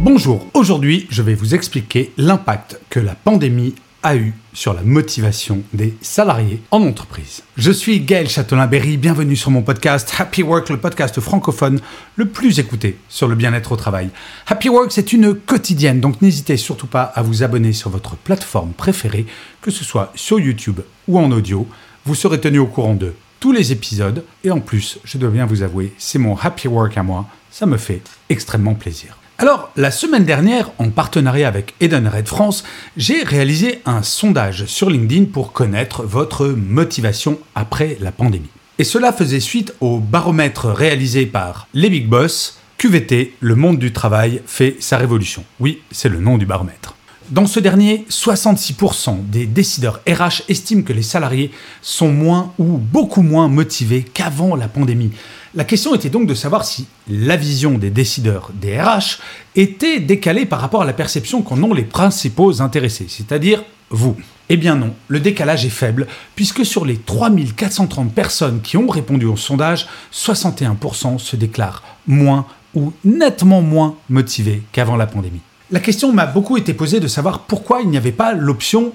Bonjour, aujourd'hui je vais vous expliquer l'impact que la pandémie a eu sur la motivation des salariés en entreprise. Je suis Gaël Châtelain-Berry, bienvenue sur mon podcast Happy Work, le podcast francophone le plus écouté sur le bien-être au travail. Happy Work, c'est une quotidienne, donc n'hésitez surtout pas à vous abonner sur votre plateforme préférée, que ce soit sur YouTube ou en audio. Vous serez tenu au courant de tous les épisodes et en plus, je dois bien vous avouer, c'est mon Happy Work à moi, ça me fait extrêmement plaisir. Alors, la semaine dernière, en partenariat avec Edenred France, j'ai réalisé un sondage sur LinkedIn pour connaître votre motivation après la pandémie. Et cela faisait suite au baromètre réalisé par les Big Boss, QVT, le monde du travail fait sa révolution. Oui, c'est le nom du baromètre. Dans ce dernier, 66% des décideurs RH estiment que les salariés sont moins ou beaucoup moins motivés qu'avant la pandémie. La question était donc de savoir si la vision des décideurs des RH était décalée par rapport à la perception qu'en ont les principaux intéressés, c'est-à-dire vous. Eh bien non, le décalage est faible, puisque sur les 3430 personnes qui ont répondu au sondage, 61% se déclarent moins ou nettement moins motivés qu'avant la pandémie. La question m'a beaucoup été posée de savoir pourquoi il n'y avait pas l'option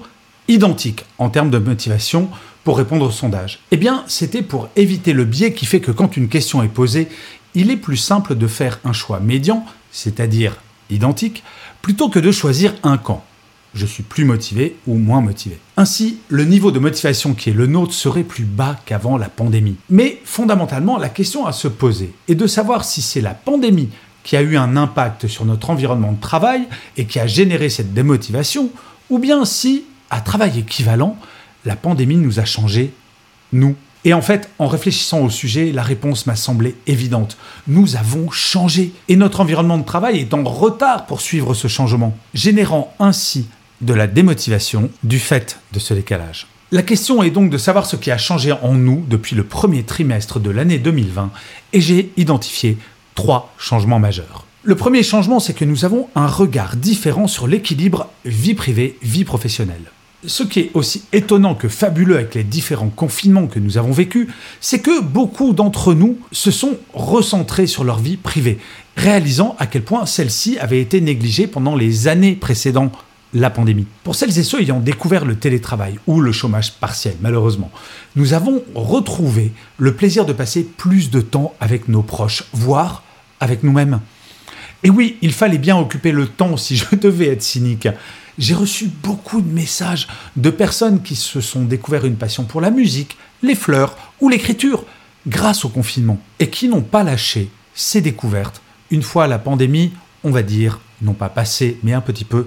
identique en termes de motivation pour répondre au sondage Eh bien, c'était pour éviter le biais qui fait que quand une question est posée, il est plus simple de faire un choix médian, c'est-à-dire identique, plutôt que de choisir un camp. Je suis plus motivé ou moins motivé. Ainsi, le niveau de motivation qui est le nôtre serait plus bas qu'avant la pandémie. Mais fondamentalement, la question à se poser est de savoir si c'est la pandémie qui a eu un impact sur notre environnement de travail et qui a généré cette démotivation, ou bien si, à travail équivalent, la pandémie nous a changé, nous. Et en fait, en réfléchissant au sujet, la réponse m'a semblé évidente. Nous avons changé et notre environnement de travail est en retard pour suivre ce changement, générant ainsi de la démotivation du fait de ce décalage. La question est donc de savoir ce qui a changé en nous depuis le premier trimestre de l'année 2020 et j'ai identifié trois changements majeurs. Le premier changement, c'est que nous avons un regard différent sur l'équilibre vie privée-vie professionnelle. Ce qui est aussi étonnant que fabuleux avec les différents confinements que nous avons vécus, c'est que beaucoup d'entre nous se sont recentrés sur leur vie privée, réalisant à quel point celle-ci avait été négligée pendant les années précédant la pandémie. Pour celles et ceux ayant découvert le télétravail ou le chômage partiel, malheureusement, nous avons retrouvé le plaisir de passer plus de temps avec nos proches, voire avec nous-mêmes. Et oui, il fallait bien occuper le temps si je devais être cynique j'ai reçu beaucoup de messages de personnes qui se sont découvert une passion pour la musique, les fleurs ou l'écriture grâce au confinement et qui n'ont pas lâché ces découvertes. Une fois la pandémie, on va dire, non pas passée, mais un petit peu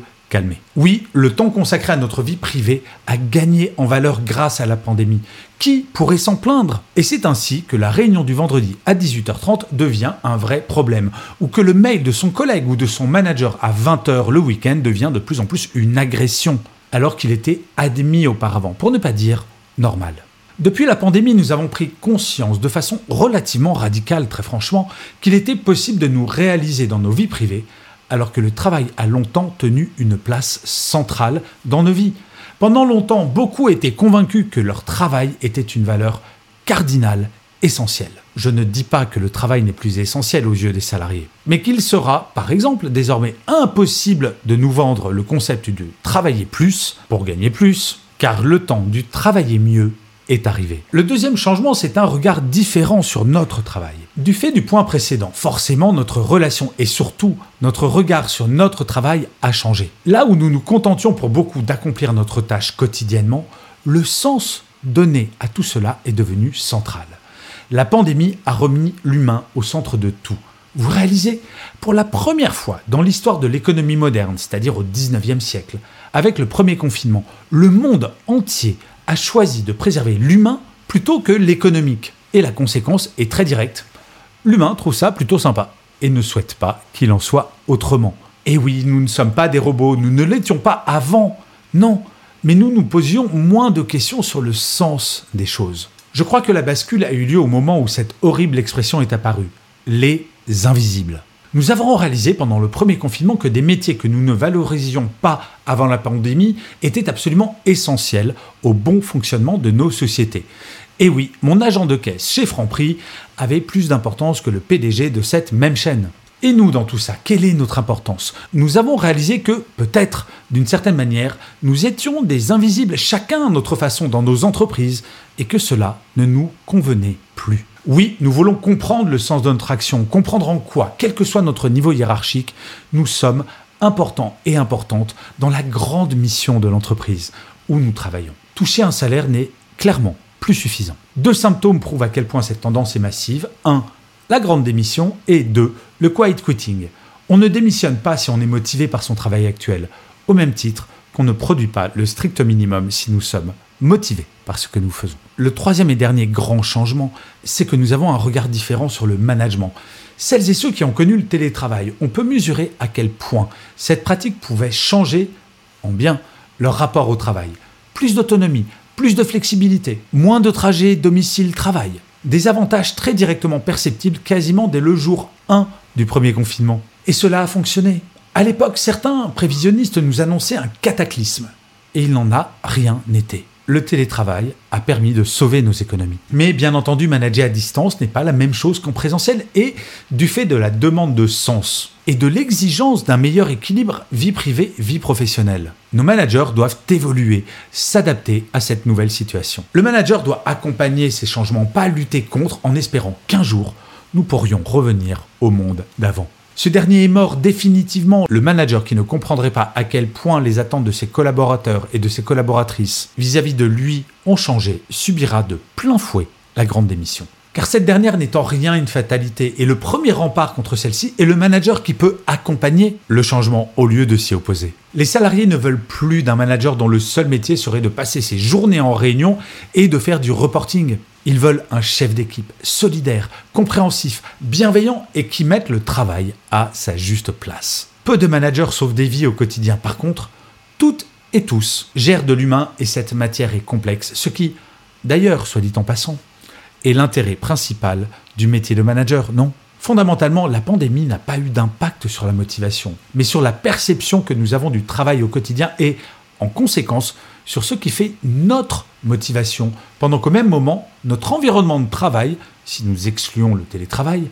oui, le temps consacré à notre vie privée a gagné en valeur grâce à la pandémie. Qui pourrait s'en plaindre? Et c'est ainsi que la réunion du vendredi à 18h30 devient un vrai problème, ou que le mail de son collègue ou de son manager à 20h le week-end devient de plus en plus une agression, alors qu'il était admis auparavant, pour ne pas dire normal. Depuis la pandémie, nous avons pris conscience de façon relativement radicale, très franchement, qu'il était possible de nous réaliser dans nos vies privées alors que le travail a longtemps tenu une place centrale dans nos vies. Pendant longtemps, beaucoup étaient convaincus que leur travail était une valeur cardinale, essentielle. Je ne dis pas que le travail n'est plus essentiel aux yeux des salariés, mais qu'il sera, par exemple, désormais impossible de nous vendre le concept du travailler plus pour gagner plus, car le temps du travailler mieux arrivé. Le deuxième changement, c'est un regard différent sur notre travail. Du fait du point précédent, forcément notre relation et surtout notre regard sur notre travail a changé. Là où nous nous contentions pour beaucoup d'accomplir notre tâche quotidiennement, le sens donné à tout cela est devenu central. La pandémie a remis l'humain au centre de tout. Vous réalisez, pour la première fois dans l'histoire de l'économie moderne, c'est-à-dire au 19e siècle, avec le premier confinement, le monde entier a choisi de préserver l'humain plutôt que l'économique. Et la conséquence est très directe. L'humain trouve ça plutôt sympa et ne souhaite pas qu'il en soit autrement. Et oui, nous ne sommes pas des robots, nous ne l'étions pas avant. Non, mais nous nous posions moins de questions sur le sens des choses. Je crois que la bascule a eu lieu au moment où cette horrible expression est apparue. Les invisibles. Nous avons réalisé pendant le premier confinement que des métiers que nous ne valorisions pas avant la pandémie étaient absolument essentiels au bon fonctionnement de nos sociétés. Et oui, mon agent de caisse chez Franprix avait plus d'importance que le PDG de cette même chaîne. Et nous, dans tout ça, quelle est notre importance? Nous avons réalisé que, peut-être, d'une certaine manière, nous étions des invisibles chacun à notre façon dans nos entreprises, et que cela ne nous convenait plus. Oui, nous voulons comprendre le sens de notre action, comprendre en quoi, quel que soit notre niveau hiérarchique, nous sommes importants et importantes dans la grande mission de l'entreprise où nous travaillons. Toucher un salaire n'est clairement plus suffisant. Deux symptômes prouvent à quel point cette tendance est massive. 1 la grande démission et 2. Le quiet quitting. On ne démissionne pas si on est motivé par son travail actuel, au même titre qu'on ne produit pas le strict minimum si nous sommes motivés par ce que nous faisons. Le troisième et dernier grand changement, c'est que nous avons un regard différent sur le management. Celles et ceux qui ont connu le télétravail, on peut mesurer à quel point cette pratique pouvait changer en bien leur rapport au travail. Plus d'autonomie, plus de flexibilité, moins de trajets domicile-travail, des avantages très directement perceptibles quasiment dès le jour 1 du premier confinement. Et cela a fonctionné. À l'époque, certains prévisionnistes nous annonçaient un cataclysme. Et il n'en a rien été le télétravail a permis de sauver nos économies. Mais bien entendu, manager à distance n'est pas la même chose qu'en présentiel et du fait de la demande de sens et de l'exigence d'un meilleur équilibre vie privée-vie professionnelle. Nos managers doivent évoluer, s'adapter à cette nouvelle situation. Le manager doit accompagner ces changements, pas lutter contre en espérant qu'un jour, nous pourrions revenir au monde d'avant. Ce dernier est mort définitivement. Le manager qui ne comprendrait pas à quel point les attentes de ses collaborateurs et de ses collaboratrices vis-à-vis de lui ont changé subira de plein fouet la grande démission. Car cette dernière n'est en rien une fatalité et le premier rempart contre celle-ci est le manager qui peut accompagner le changement au lieu de s'y opposer. Les salariés ne veulent plus d'un manager dont le seul métier serait de passer ses journées en réunion et de faire du reporting. Ils veulent un chef d'équipe solidaire, compréhensif, bienveillant et qui mette le travail à sa juste place. Peu de managers sauvent des vies au quotidien. Par contre, toutes et tous gèrent de l'humain et cette matière est complexe, ce qui, d'ailleurs, soit dit en passant, est l'intérêt principal du métier de manager, non? Fondamentalement, la pandémie n'a pas eu d'impact sur la motivation, mais sur la perception que nous avons du travail au quotidien et, en conséquence, sur ce qui fait notre motivation, pendant qu'au même moment, notre environnement de travail, si nous excluons le télétravail,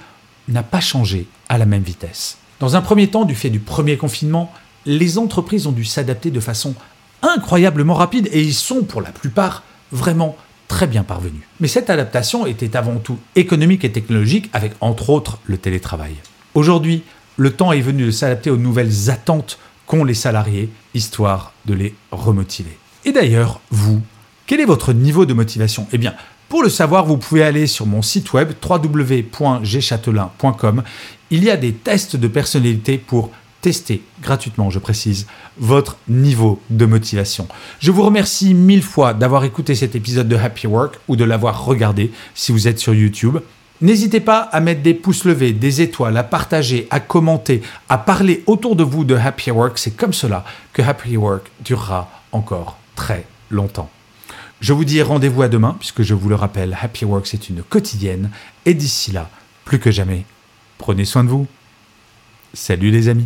n'a pas changé à la même vitesse. Dans un premier temps, du fait du premier confinement, les entreprises ont dû s'adapter de façon incroyablement rapide et ils sont pour la plupart vraiment très bien parvenus. Mais cette adaptation était avant tout économique et technologique avec entre autres le télétravail. Aujourd'hui, le temps est venu de s'adapter aux nouvelles attentes qu'ont les salariés, histoire de les remotiver. Et d'ailleurs, vous, quel est votre niveau de motivation? Eh bien, pour le savoir, vous pouvez aller sur mon site web www.gchatelain.com. Il y a des tests de personnalité pour tester gratuitement, je précise, votre niveau de motivation. Je vous remercie mille fois d'avoir écouté cet épisode de Happy Work ou de l'avoir regardé si vous êtes sur YouTube. N'hésitez pas à mettre des pouces levés, des étoiles, à partager, à commenter, à parler autour de vous de Happy Work. C'est comme cela que Happy Work durera encore très longtemps. Je vous dis rendez-vous à demain, puisque je vous le rappelle, Happy Work c'est une quotidienne, et d'ici là, plus que jamais, prenez soin de vous. Salut les amis.